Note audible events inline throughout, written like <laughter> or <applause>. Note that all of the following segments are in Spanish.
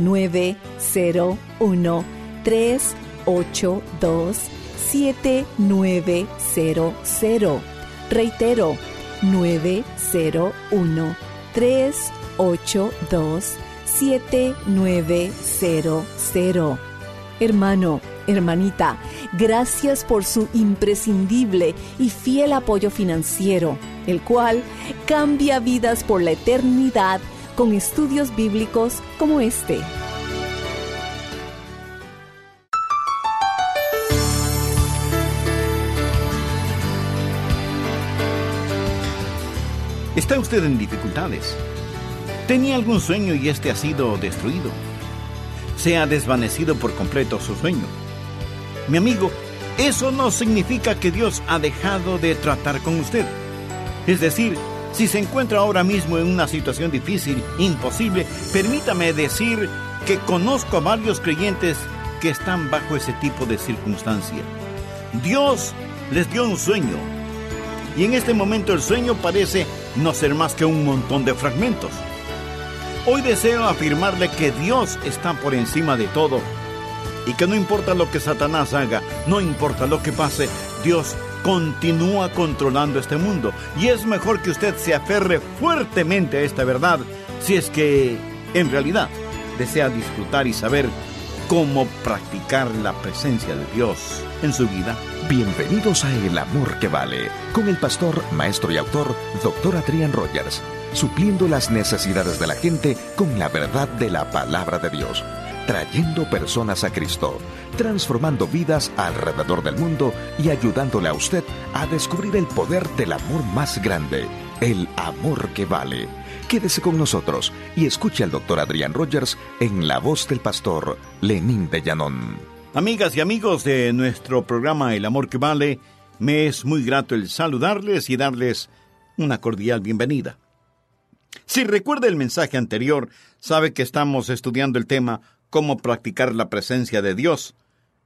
901-382-7900. Reitero, 901-382-7900. Hermano, hermanita, gracias por su imprescindible y fiel apoyo financiero, el cual cambia vidas por la eternidad con estudios bíblicos como este. ¿Está usted en dificultades? ¿Tenía algún sueño y este ha sido destruido? ¿Se ha desvanecido por completo su sueño? Mi amigo, eso no significa que Dios ha dejado de tratar con usted. Es decir, si se encuentra ahora mismo en una situación difícil, imposible, permítame decir que conozco a varios creyentes que están bajo ese tipo de circunstancia. Dios les dio un sueño y en este momento el sueño parece no ser más que un montón de fragmentos. Hoy deseo afirmarle que Dios está por encima de todo y que no importa lo que Satanás haga, no importa lo que pase, Dios continúa controlando este mundo. Y es mejor que usted se aferre fuertemente a esta verdad si es que en realidad desea disfrutar y saber cómo practicar la presencia de Dios en su vida. Bienvenidos a El Amor que Vale, con el pastor, maestro y autor, Dr. Adrian Rogers, supliendo las necesidades de la gente con la verdad de la palabra de Dios, trayendo personas a Cristo, transformando vidas alrededor del mundo y ayudándole a usted a descubrir el poder del amor más grande, el amor que vale. Quédese con nosotros y escuche al doctor Adrián Rogers en la voz del pastor Lenín de Llanón. Amigas y amigos de nuestro programa El Amor que Vale, me es muy grato el saludarles y darles una cordial bienvenida. Si recuerda el mensaje anterior, sabe que estamos estudiando el tema cómo practicar la presencia de Dios.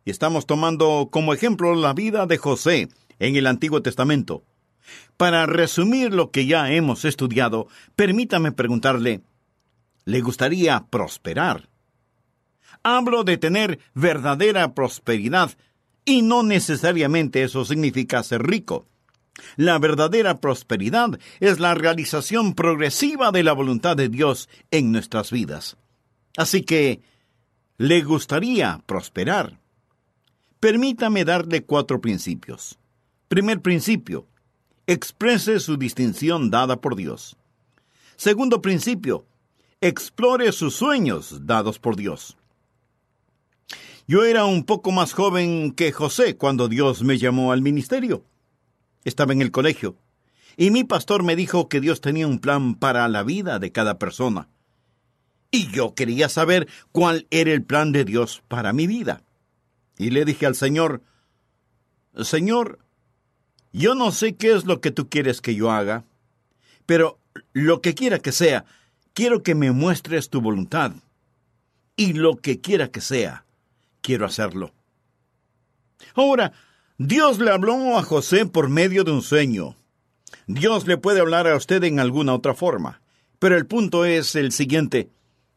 Y estamos tomando como ejemplo la vida de José en el Antiguo Testamento. Para resumir lo que ya hemos estudiado, permítame preguntarle, ¿le gustaría prosperar? Hablo de tener verdadera prosperidad, y no necesariamente eso significa ser rico. La verdadera prosperidad es la realización progresiva de la voluntad de Dios en nuestras vidas. Así que, ¿le gustaría prosperar? Permítame darle cuatro principios. Primer principio, exprese su distinción dada por Dios. Segundo principio, explore sus sueños dados por Dios. Yo era un poco más joven que José cuando Dios me llamó al ministerio. Estaba en el colegio y mi pastor me dijo que Dios tenía un plan para la vida de cada persona. Y yo quería saber cuál era el plan de Dios para mi vida. Y le dije al Señor, Señor, yo no sé qué es lo que tú quieres que yo haga, pero lo que quiera que sea, quiero que me muestres tu voluntad. Y lo que quiera que sea, quiero hacerlo. Ahora, Dios le habló a José por medio de un sueño. Dios le puede hablar a usted en alguna otra forma. Pero el punto es el siguiente.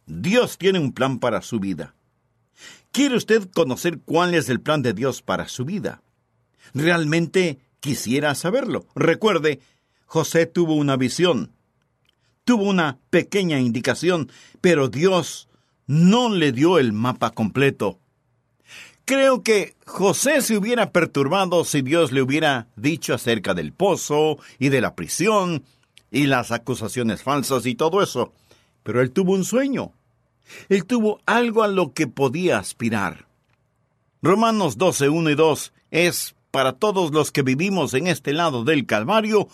Dios tiene un plan para su vida. ¿Quiere usted conocer cuál es el plan de Dios para su vida? Realmente quisiera saberlo. Recuerde, José tuvo una visión, tuvo una pequeña indicación, pero Dios no le dio el mapa completo. Creo que José se hubiera perturbado si Dios le hubiera dicho acerca del pozo y de la prisión y las acusaciones falsas y todo eso. Pero él tuvo un sueño. Él tuvo algo a lo que podía aspirar. Romanos 12, 1 y 2 es, para todos los que vivimos en este lado del Calvario,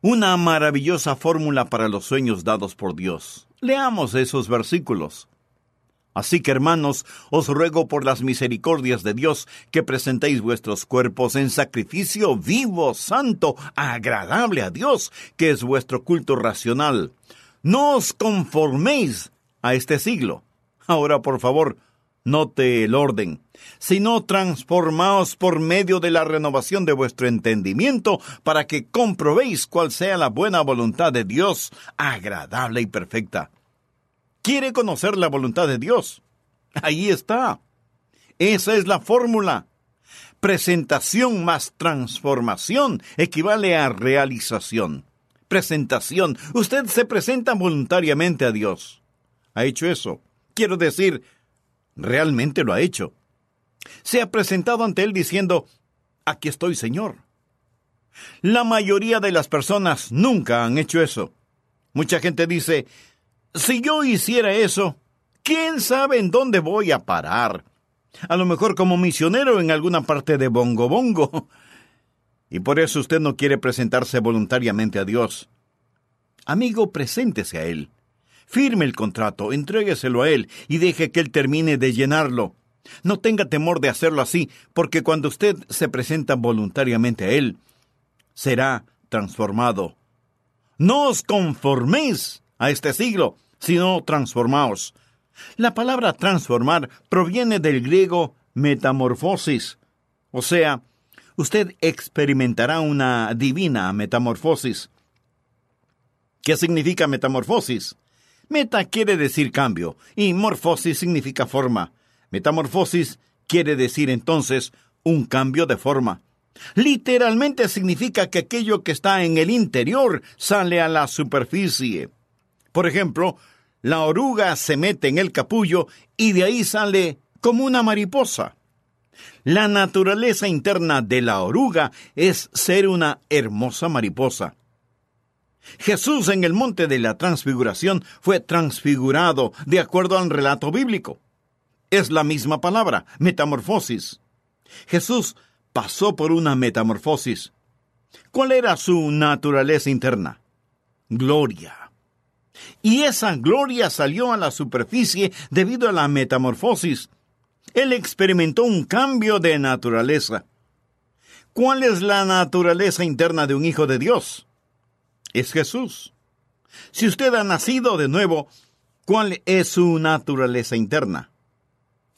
una maravillosa fórmula para los sueños dados por Dios. Leamos esos versículos. Así que, hermanos, os ruego por las misericordias de Dios que presentéis vuestros cuerpos en sacrificio vivo, santo, agradable a Dios, que es vuestro culto racional. No os conforméis a este siglo. Ahora, por favor, note el orden, sino transformaos por medio de la renovación de vuestro entendimiento para que comprobéis cuál sea la buena voluntad de Dios, agradable y perfecta. ¿Quiere conocer la voluntad de Dios? Ahí está. Esa es la fórmula. Presentación más transformación equivale a realización. Presentación. Usted se presenta voluntariamente a Dios. ¿Ha hecho eso? Quiero decir, realmente lo ha hecho. Se ha presentado ante Él diciendo, aquí estoy, Señor. La mayoría de las personas nunca han hecho eso. Mucha gente dice, si yo hiciera eso, ¿quién sabe en dónde voy a parar? A lo mejor como misionero en alguna parte de Bongo Bongo. Y por eso usted no quiere presentarse voluntariamente a Dios. Amigo, preséntese a Él. Firme el contrato, entrégueselo a Él y deje que Él termine de llenarlo. No tenga temor de hacerlo así, porque cuando usted se presenta voluntariamente a Él, será transformado. No os conforméis a este siglo, sino transformaos. La palabra transformar proviene del griego metamorfosis, o sea, usted experimentará una divina metamorfosis. ¿Qué significa metamorfosis? Meta quiere decir cambio y morfosis significa forma. Metamorfosis quiere decir entonces un cambio de forma. Literalmente significa que aquello que está en el interior sale a la superficie. Por ejemplo, la oruga se mete en el capullo y de ahí sale como una mariposa. La naturaleza interna de la oruga es ser una hermosa mariposa. Jesús en el monte de la transfiguración fue transfigurado de acuerdo al relato bíblico. Es la misma palabra, metamorfosis. Jesús pasó por una metamorfosis. ¿Cuál era su naturaleza interna? Gloria. Y esa gloria salió a la superficie debido a la metamorfosis. Él experimentó un cambio de naturaleza. ¿Cuál es la naturaleza interna de un hijo de Dios? es Jesús. Si usted ha nacido de nuevo, ¿cuál es su naturaleza interna?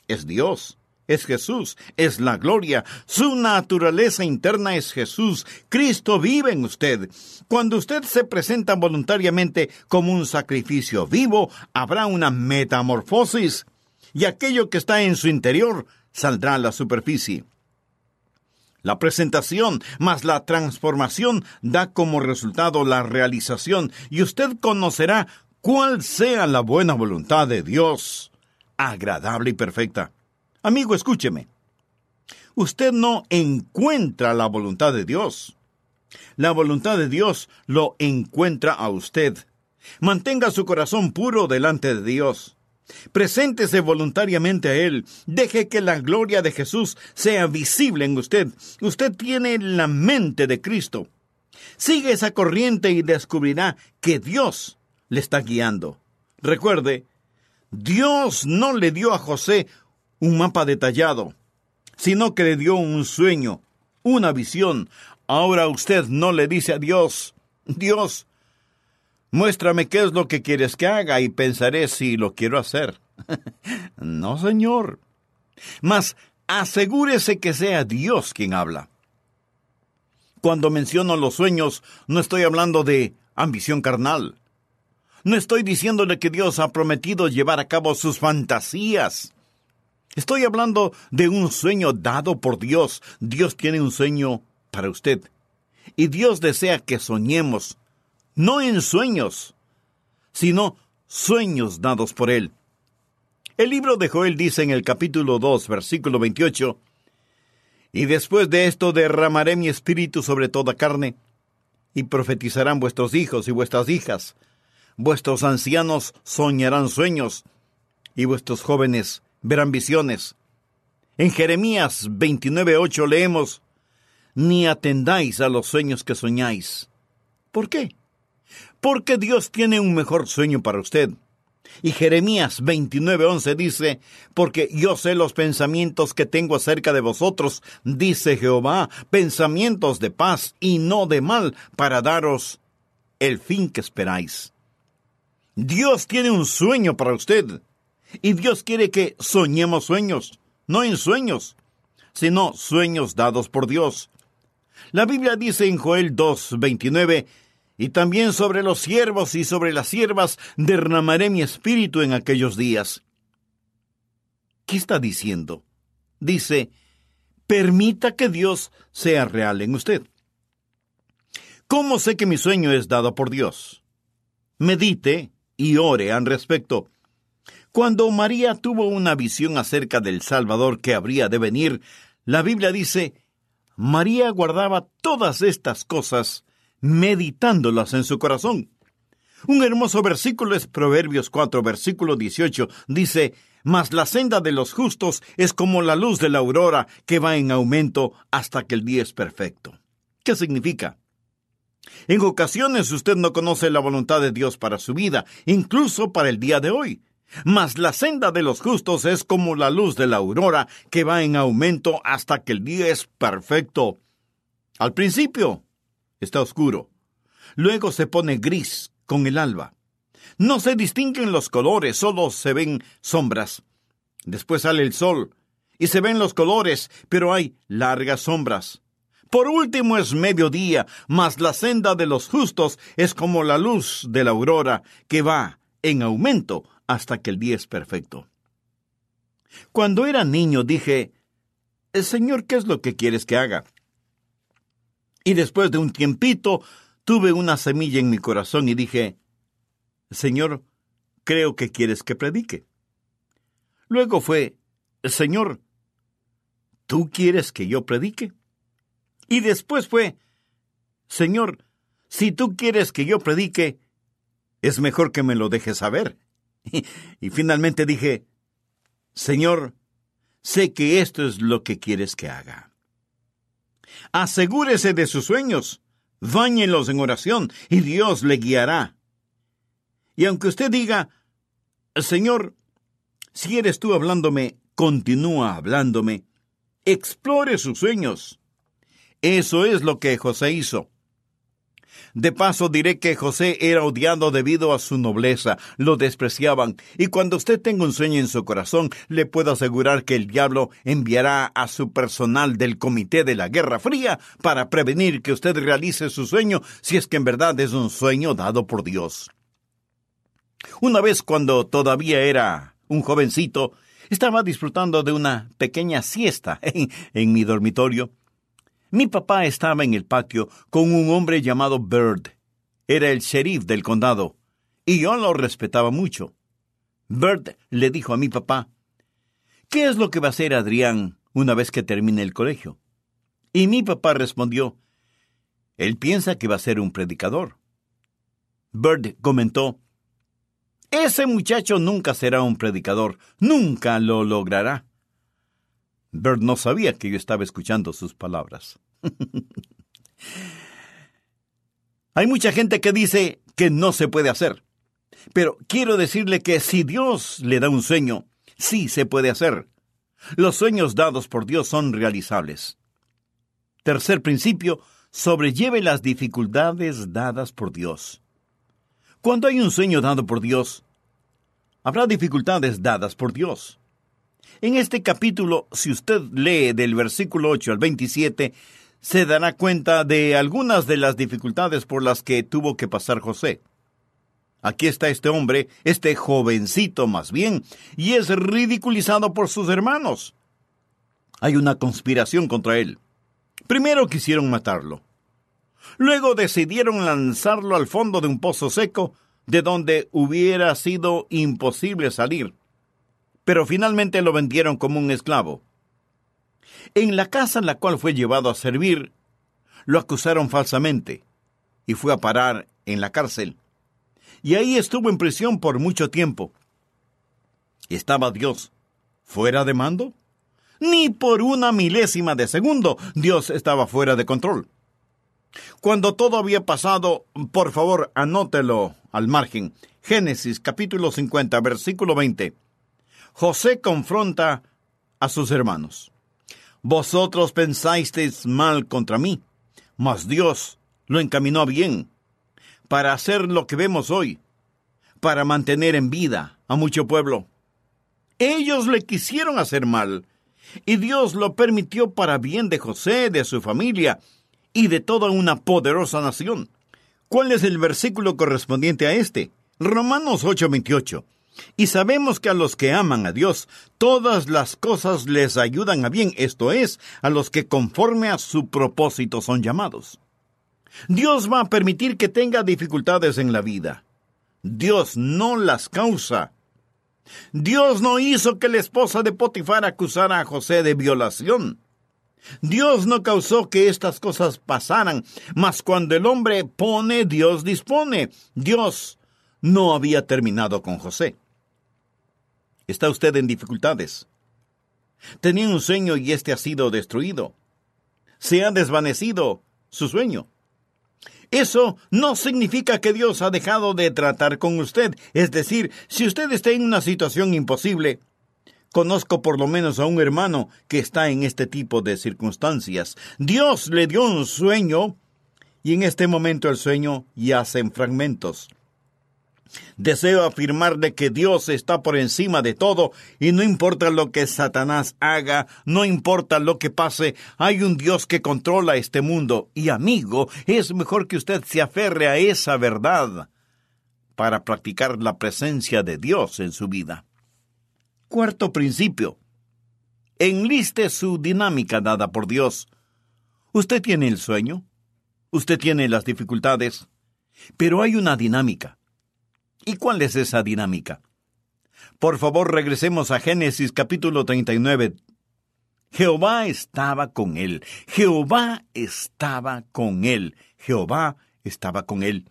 Es Dios, es Jesús, es la gloria. Su naturaleza interna es Jesús. Cristo vive en usted. Cuando usted se presenta voluntariamente como un sacrificio vivo, habrá una metamorfosis y aquello que está en su interior saldrá a la superficie. La presentación más la transformación da como resultado la realización y usted conocerá cuál sea la buena voluntad de Dios, agradable y perfecta. Amigo, escúcheme. Usted no encuentra la voluntad de Dios. La voluntad de Dios lo encuentra a usted. Mantenga su corazón puro delante de Dios. Preséntese voluntariamente a Él. Deje que la gloria de Jesús sea visible en usted. Usted tiene la mente de Cristo. Sigue esa corriente y descubrirá que Dios le está guiando. Recuerde, Dios no le dio a José un mapa detallado, sino que le dio un sueño, una visión. Ahora usted no le dice a Dios, Dios, Muéstrame qué es lo que quieres que haga y pensaré si lo quiero hacer. <laughs> no, Señor. Mas asegúrese que sea Dios quien habla. Cuando menciono los sueños, no estoy hablando de ambición carnal. No estoy diciéndole que Dios ha prometido llevar a cabo sus fantasías. Estoy hablando de un sueño dado por Dios. Dios tiene un sueño para usted. Y Dios desea que soñemos, no en sueños, sino sueños dados por Él. El libro de Joel dice en el capítulo 2, versículo 28, Y después de esto derramaré mi espíritu sobre toda carne, y profetizarán vuestros hijos y vuestras hijas, vuestros ancianos soñarán sueños, y vuestros jóvenes verán visiones. En Jeremías 29.8 leemos, Ni atendáis a los sueños que soñáis. ¿Por qué? Porque Dios tiene un mejor sueño para usted. Y Jeremías 29:11 dice, Porque yo sé los pensamientos que tengo acerca de vosotros, dice Jehová, pensamientos de paz y no de mal, para daros el fin que esperáis. Dios tiene un sueño para usted, y Dios quiere que soñemos sueños, no en sueños, sino sueños dados por Dios. La Biblia dice en Joel 2:29, y también sobre los siervos y sobre las siervas derramaré mi espíritu en aquellos días. ¿Qué está diciendo? Dice, permita que Dios sea real en usted. ¿Cómo sé que mi sueño es dado por Dios? Medite y ore al respecto. Cuando María tuvo una visión acerca del Salvador que habría de venir, la Biblia dice, María guardaba todas estas cosas meditándolas en su corazón. Un hermoso versículo es Proverbios 4, versículo 18. Dice, Mas la senda de los justos es como la luz de la aurora que va en aumento hasta que el día es perfecto. ¿Qué significa? En ocasiones usted no conoce la voluntad de Dios para su vida, incluso para el día de hoy. Mas la senda de los justos es como la luz de la aurora que va en aumento hasta que el día es perfecto. Al principio, está oscuro. Luego se pone gris con el alba. No se distinguen los colores, solo se ven sombras. Después sale el sol y se ven los colores, pero hay largas sombras. Por último es mediodía, mas la senda de los justos es como la luz de la aurora que va en aumento hasta que el día es perfecto. Cuando era niño dije, Señor, ¿qué es lo que quieres que haga? Y después de un tiempito tuve una semilla en mi corazón y dije, Señor, creo que quieres que predique. Luego fue, Señor, ¿tú quieres que yo predique? Y después fue, Señor, si tú quieres que yo predique, es mejor que me lo dejes saber. <laughs> Y, finalmente dije, Señor, sé que esto es lo que quieres que haga. Asegúrese de sus sueños, báñelos en oración y Dios le guiará. Y aunque usted diga, Señor, si eres tú hablándome, continúa hablándome, explore sus sueños. Eso es lo que José hizo. De paso diré que José era odiado debido a su nobleza, lo despreciaban, y cuando usted tenga un sueño en su corazón, le puedo asegurar que el diablo enviará a su personal del Comité de la Guerra Fría para prevenir que usted realice su sueño si es que en verdad es un sueño dado por Dios. Una vez cuando todavía era un jovencito, estaba disfrutando de una pequeña siesta en, <laughs> en mi dormitorio mi papá estaba en el patio con un hombre llamado Bird. Era el sheriff del condado, y yo lo respetaba mucho. Bird le dijo a mi papá, ¿Qué es lo que va a hacer Adrián una vez que termine el colegio? Y mi papá respondió, Él piensa que va a ser un predicador. Bird comentó, Ese muchacho nunca será un predicador, nunca lo logrará. Bert no sabía que yo estaba escuchando sus palabras. <laughs> Hay mucha gente que dice que no se puede hacer. Pero quiero decirle que si Dios le da un sueño, sí se puede hacer. Los sueños dados por Dios son realizables. Tercer principio, sobrelleve las dificultades dadas por Dios. Cuando hay un sueño dado por Dios, habrá dificultades dadas por Dios. En este capítulo, si usted lee del versículo 8 al 27, se dará cuenta de algunas de las dificultades por las que tuvo que pasar José. Aquí está este hombre, este jovencito más bien, y es ridiculizado por sus hermanos. Hay una conspiración contra él. Primero quisieron matarlo. Luego decidieron lanzarlo al fondo de un pozo seco, de donde hubiera sido imposible salir. Pero finalmente lo vendieron como un esclavo. En la casa en la cual fue llevado a servir, lo acusaron falsamente y fue a parar en la cárcel y ahí estuvo en prisión por mucho tiempo. ¿Estaba Dios fuera de mando? Ni por una milésima de segundo Dios estaba fuera de control. Cuando todo había pasado, por favor, anótelo al margen. Génesis capítulo 50, versículo 20. José confronta a sus hermanos. Vosotros pensasteis mal contra mí, mas Dios lo encaminó bien para hacer lo que vemos hoy, para mantener en vida a mucho pueblo. Ellos le quisieron hacer mal, y Dios lo permitió para bien de José, de su familia y de toda una poderosa nación. ¿Cuál es el versículo correspondiente a este? Romanos 8:28. Y sabemos que a los que aman a Dios, todas las cosas les ayudan a bien, esto es, a los que conforme a su propósito son llamados. Dios va a permitir que tenga dificultades en la vida. Dios no las causa. Dios no hizo que la esposa de Potifar acusara a José de violación. Dios no causó que estas cosas pasaran, mas cuando el hombre pone, Dios dispone. Dios no había terminado con José. ¿Está usted en dificultades? Tenía un sueño y éste ha sido destruido. Se ha desvanecido su sueño. Eso no significa que Dios ha dejado de tratar con usted. Es decir, si usted está en una situación imposible, conozco por lo menos a un hermano que está en este tipo de circunstancias. Dios le dio un sueño y en este momento el sueño yace en fragmentos. Deseo afirmarle que Dios está por encima de todo y no importa lo que Satanás haga, no importa lo que pase, hay un Dios que controla este mundo y amigo, es mejor que usted se aferre a esa verdad para practicar la presencia de Dios en su vida. Cuarto principio. Enliste su dinámica dada por Dios. Usted tiene el sueño, usted tiene las dificultades, pero hay una dinámica. ¿Y cuál es esa dinámica? Por favor, regresemos a Génesis capítulo 39. Jehová estaba con él. Jehová estaba con él. Jehová estaba con él.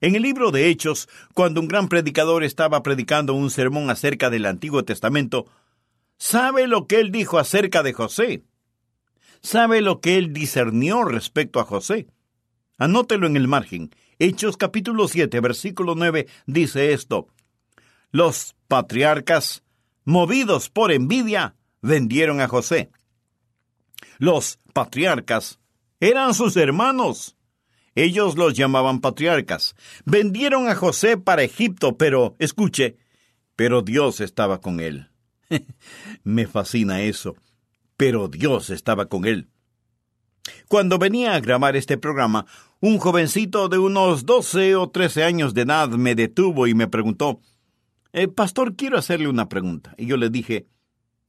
En el libro de Hechos, cuando un gran predicador estaba predicando un sermón acerca del Antiguo Testamento, ¿sabe lo que él dijo acerca de José? ¿Sabe lo que él discernió respecto a José? Anótelo en el margen. Hechos capítulo 7, versículo 9 dice esto. Los patriarcas, movidos por envidia, vendieron a José. Los patriarcas eran sus hermanos. Ellos los llamaban patriarcas. Vendieron a José para Egipto, pero, escuche, pero Dios estaba con él. <laughs> Me fascina eso. Pero Dios estaba con él. Cuando venía a grabar este programa, un jovencito de unos doce o trece años de edad me detuvo y me preguntó, eh, Pastor, quiero hacerle una pregunta. Y yo le dije,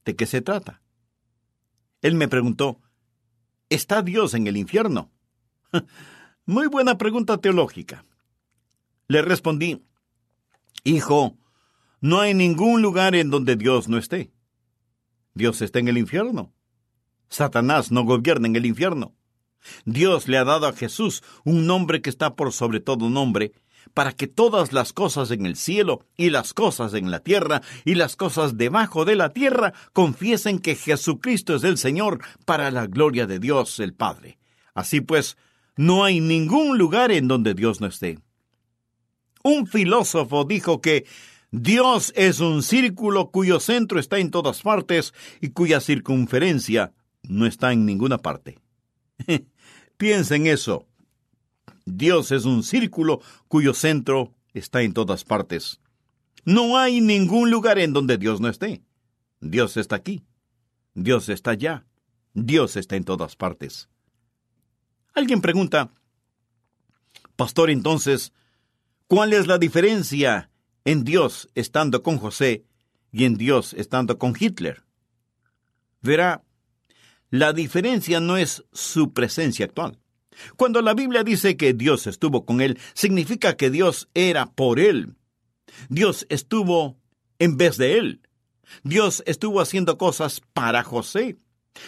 ¿de qué se trata? Él me preguntó, ¿está Dios en el infierno? <laughs> Muy buena pregunta teológica. Le respondí, Hijo, no hay ningún lugar en donde Dios no esté. Dios está en el infierno. Satanás no gobierna en el infierno. Dios le ha dado a Jesús un nombre que está por sobre todo nombre, para que todas las cosas en el cielo y las cosas en la tierra y las cosas debajo de la tierra confiesen que Jesucristo es el Señor para la gloria de Dios el Padre. Así pues, no hay ningún lugar en donde Dios no esté. Un filósofo dijo que Dios es un círculo cuyo centro está en todas partes y cuya circunferencia no está en ninguna parte. <laughs> Piensa en eso. Dios es un círculo cuyo centro está en todas partes. No hay ningún lugar en donde Dios no esté. Dios está aquí. Dios está allá. Dios está en todas partes. Alguien pregunta, Pastor, entonces, ¿cuál es la diferencia en Dios estando con José y en Dios estando con Hitler? Verá, la diferencia no es su presencia actual. Cuando la Biblia dice que Dios estuvo con él, significa que Dios era por él. Dios estuvo en vez de él. Dios estuvo haciendo cosas para José.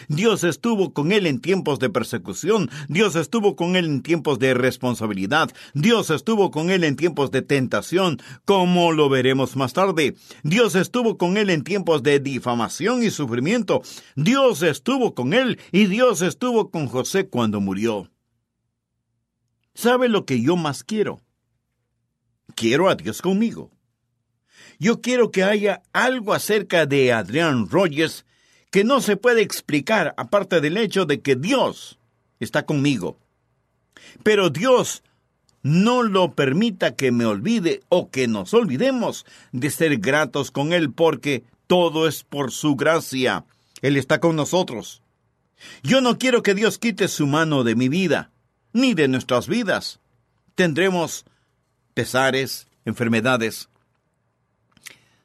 Dios estuvo con él en tiempos de persecución, Dios estuvo con él en tiempos de responsabilidad, Dios estuvo con él en tiempos de tentación, como lo veremos más tarde. Dios estuvo con él en tiempos de difamación y sufrimiento. Dios estuvo con él y Dios estuvo con José cuando murió. ¿Sabe lo que yo más quiero? Quiero a Dios conmigo. Yo quiero que haya algo acerca de Adrián Rogers que no se puede explicar aparte del hecho de que Dios está conmigo. Pero Dios no lo permita que me olvide o que nos olvidemos de ser gratos con Él porque todo es por su gracia. Él está con nosotros. Yo no quiero que Dios quite su mano de mi vida ni de nuestras vidas. Tendremos pesares, enfermedades.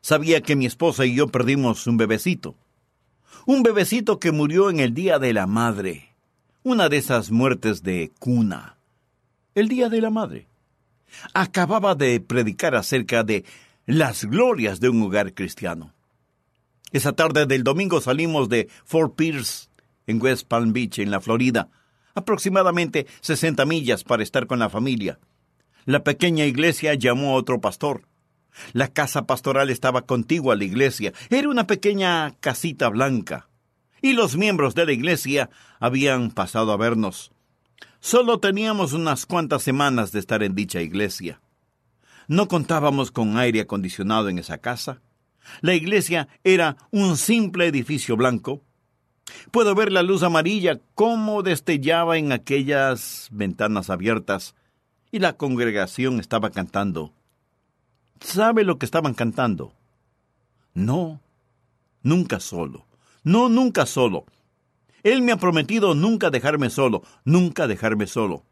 Sabía que mi esposa y yo perdimos un bebecito. Un bebecito que murió en el Día de la Madre. Una de esas muertes de cuna. El Día de la Madre. Acababa de predicar acerca de las glorias de un hogar cristiano. Esa tarde del domingo salimos de Fort Pierce, en West Palm Beach, en la Florida, aproximadamente 60 millas para estar con la familia. La pequeña iglesia llamó a otro pastor. La casa pastoral estaba contigua a la iglesia. Era una pequeña casita blanca. Y los miembros de la iglesia habían pasado a vernos. Solo teníamos unas cuantas semanas de estar en dicha iglesia. No contábamos con aire acondicionado en esa casa. La iglesia era un simple edificio blanco, Puedo ver la luz amarilla cómo destellaba en aquellas ventanas abiertas y la congregación estaba cantando. ¿Sabe lo que estaban cantando? No, nunca solo. No, nunca solo. Él me ha prometido nunca dejarme solo, nunca dejarme solo.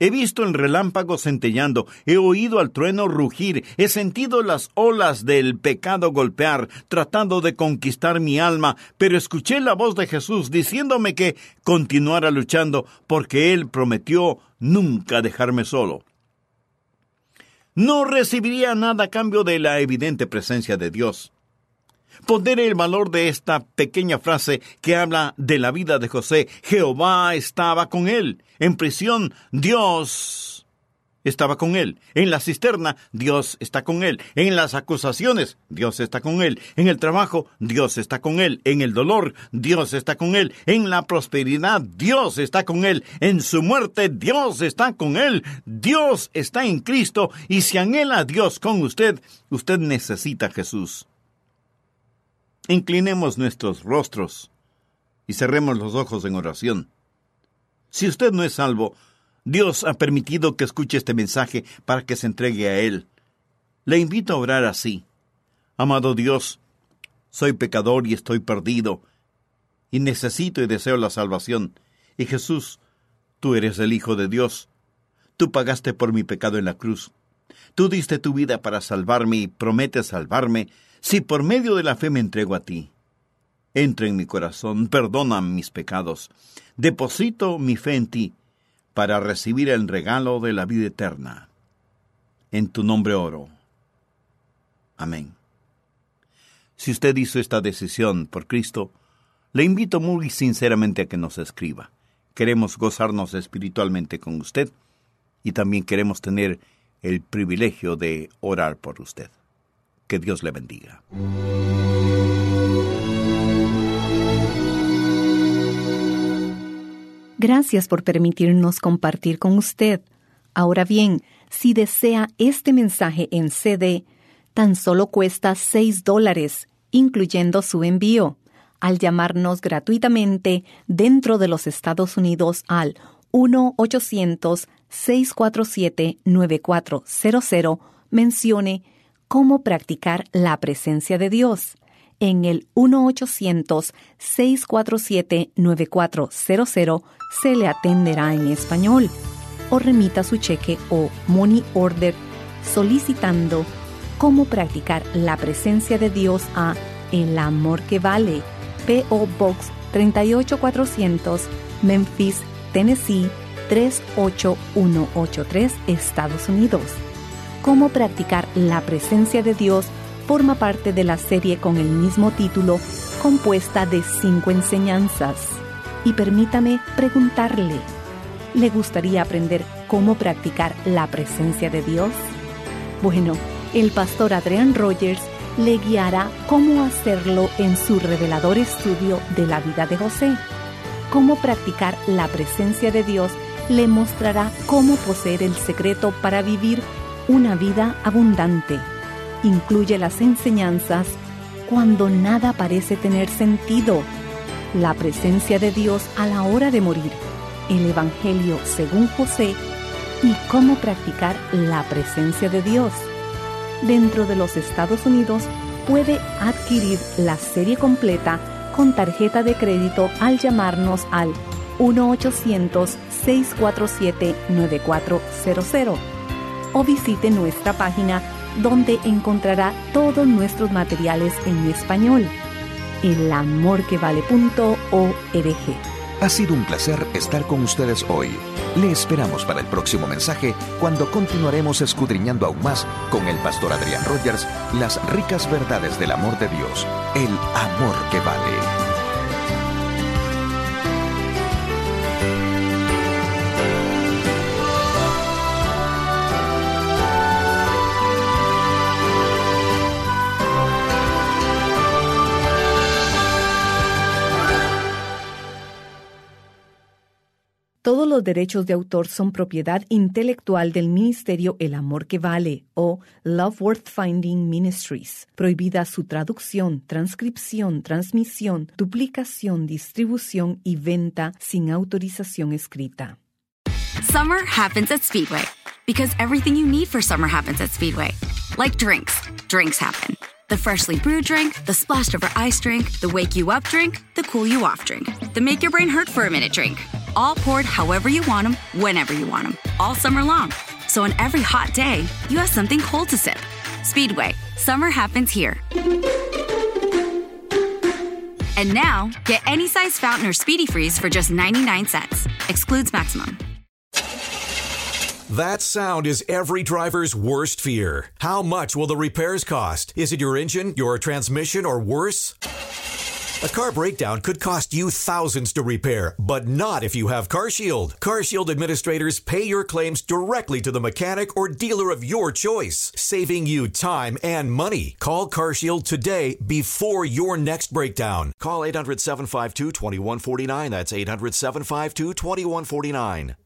He visto el relámpago centellando, he oído al trueno rugir, he sentido las olas del pecado golpear, tratando de conquistar mi alma, pero escuché la voz de Jesús diciéndome que continuara luchando, porque Él prometió nunca dejarme solo. No recibiría nada a cambio de la evidente presencia de Dios. Pondere el valor de esta pequeña frase que habla de la vida de José. Jehová estaba con él. En prisión, Dios estaba con él. En la cisterna, Dios está con él. En las acusaciones, Dios está con él. En el trabajo, Dios está con él. En el dolor, Dios está con él. En la prosperidad, Dios está con él. En su muerte, Dios está con él. Dios está en Cristo. Y si anhela Dios con usted, usted necesita a Jesús. Inclinemos nuestros rostros y cerremos los ojos en oración. Si usted no es salvo, Dios ha permitido que escuche este mensaje para que se entregue a Él. Le invito a orar así. Amado Dios, soy pecador y estoy perdido, y necesito y deseo la salvación. Y Jesús, tú eres el Hijo de Dios. Tú pagaste por mi pecado en la cruz. Tú diste tu vida para salvarme y prometes salvarme si por medio de la fe me entrego a ti. Entra en mi corazón, perdona mis pecados. Deposito mi fe en ti para recibir el regalo de la vida eterna. En tu nombre oro. Amén. Si usted hizo esta decisión por Cristo, le invito muy sinceramente a que nos escriba. Queremos gozarnos espiritualmente con usted y también queremos tener el privilegio de orar por usted. Que Dios le bendiga. Gracias por permitirnos compartir con usted. Ahora bien, si desea este mensaje en CD, tan solo cuesta 6 dólares, incluyendo su envío, al llamarnos gratuitamente dentro de los Estados Unidos al 1 800 647-9400 mencione cómo practicar la presencia de Dios. En el 1-800-647-9400 se le atenderá en español o remita su cheque o money order solicitando cómo practicar la presencia de Dios a El Amor que Vale, PO Box 38400, Memphis, Tennessee 38183, Estados Unidos. Cómo practicar la presencia de Dios forma parte de la serie con el mismo título, compuesta de cinco enseñanzas. Y permítame preguntarle, ¿le gustaría aprender cómo practicar la presencia de Dios? Bueno, el pastor Adrian Rogers le guiará cómo hacerlo en su revelador estudio de la vida de José. Cómo practicar la presencia de Dios le mostrará cómo poseer el secreto para vivir una vida abundante. Incluye las enseñanzas cuando nada parece tener sentido, la presencia de Dios a la hora de morir, el Evangelio según José y cómo practicar la presencia de Dios. Dentro de los Estados Unidos puede adquirir la serie completa con tarjeta de crédito al llamarnos al 1-800-647-9400 o visite nuestra página donde encontrará todos nuestros materiales en español. elamorquevale.org Ha sido un placer estar con ustedes hoy. Le esperamos para el próximo mensaje cuando continuaremos escudriñando aún más con el pastor Adrián Rogers las ricas verdades del amor de Dios, el amor que vale. Los derechos de autor son propiedad intelectual del Ministerio El Amor que Vale o Love Worth Finding Ministries. Prohibida su traducción, transcripción, transmisión, duplicación, distribución y venta sin autorización escrita. Summer happens at Speedway because everything you need for summer happens at Speedway. Like drinks, drinks happen. The freshly brewed drink, the splashed over ice drink, the wake you up drink, the cool you off drink, the make your brain hurt for a minute drink all poured however you want them, whenever you want them, all summer long. So on every hot day, you have something cold to sip. Speedway, summer happens here. And now, get any size fountain or speedy freeze for just 99 cents. Excludes maximum. That sound is every driver's worst fear. How much will the repairs cost? Is it your engine, your transmission, or worse? A car breakdown could cost you thousands to repair, but not if you have CarShield. CarShield administrators pay your claims directly to the mechanic or dealer of your choice, saving you time and money. Call CarShield today before your next breakdown. Call 800 752 2149. That's 800 752 2149.